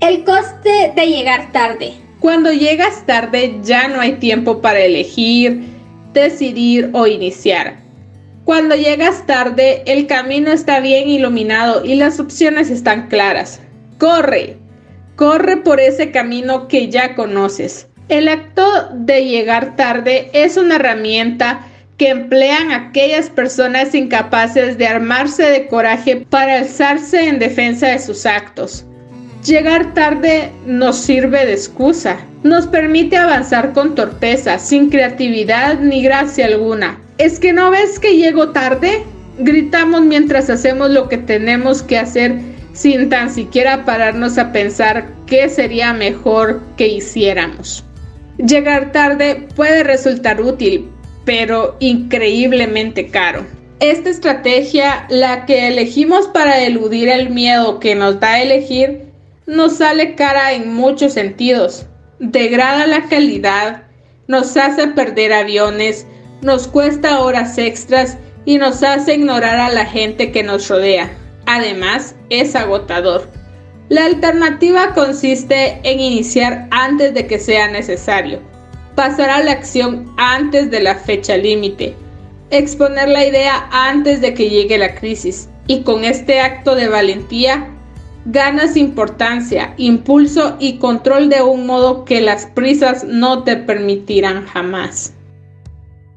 El coste de llegar tarde. Cuando llegas tarde ya no hay tiempo para elegir, decidir o iniciar. Cuando llegas tarde el camino está bien iluminado y las opciones están claras. Corre, corre por ese camino que ya conoces. El acto de llegar tarde es una herramienta que emplean aquellas personas incapaces de armarse de coraje para alzarse en defensa de sus actos. Llegar tarde nos sirve de excusa, nos permite avanzar con torpeza, sin creatividad ni gracia alguna. ¿Es que no ves que llego tarde? Gritamos mientras hacemos lo que tenemos que hacer sin tan siquiera pararnos a pensar qué sería mejor que hiciéramos. Llegar tarde puede resultar útil, pero increíblemente caro. Esta estrategia, la que elegimos para eludir el miedo que nos da elegir, nos sale cara en muchos sentidos. Degrada la calidad, nos hace perder aviones, nos cuesta horas extras y nos hace ignorar a la gente que nos rodea. Además, es agotador. La alternativa consiste en iniciar antes de que sea necesario pasar a la acción antes de la fecha límite, exponer la idea antes de que llegue la crisis y con este acto de valentía ganas importancia, impulso y control de un modo que las prisas no te permitirán jamás.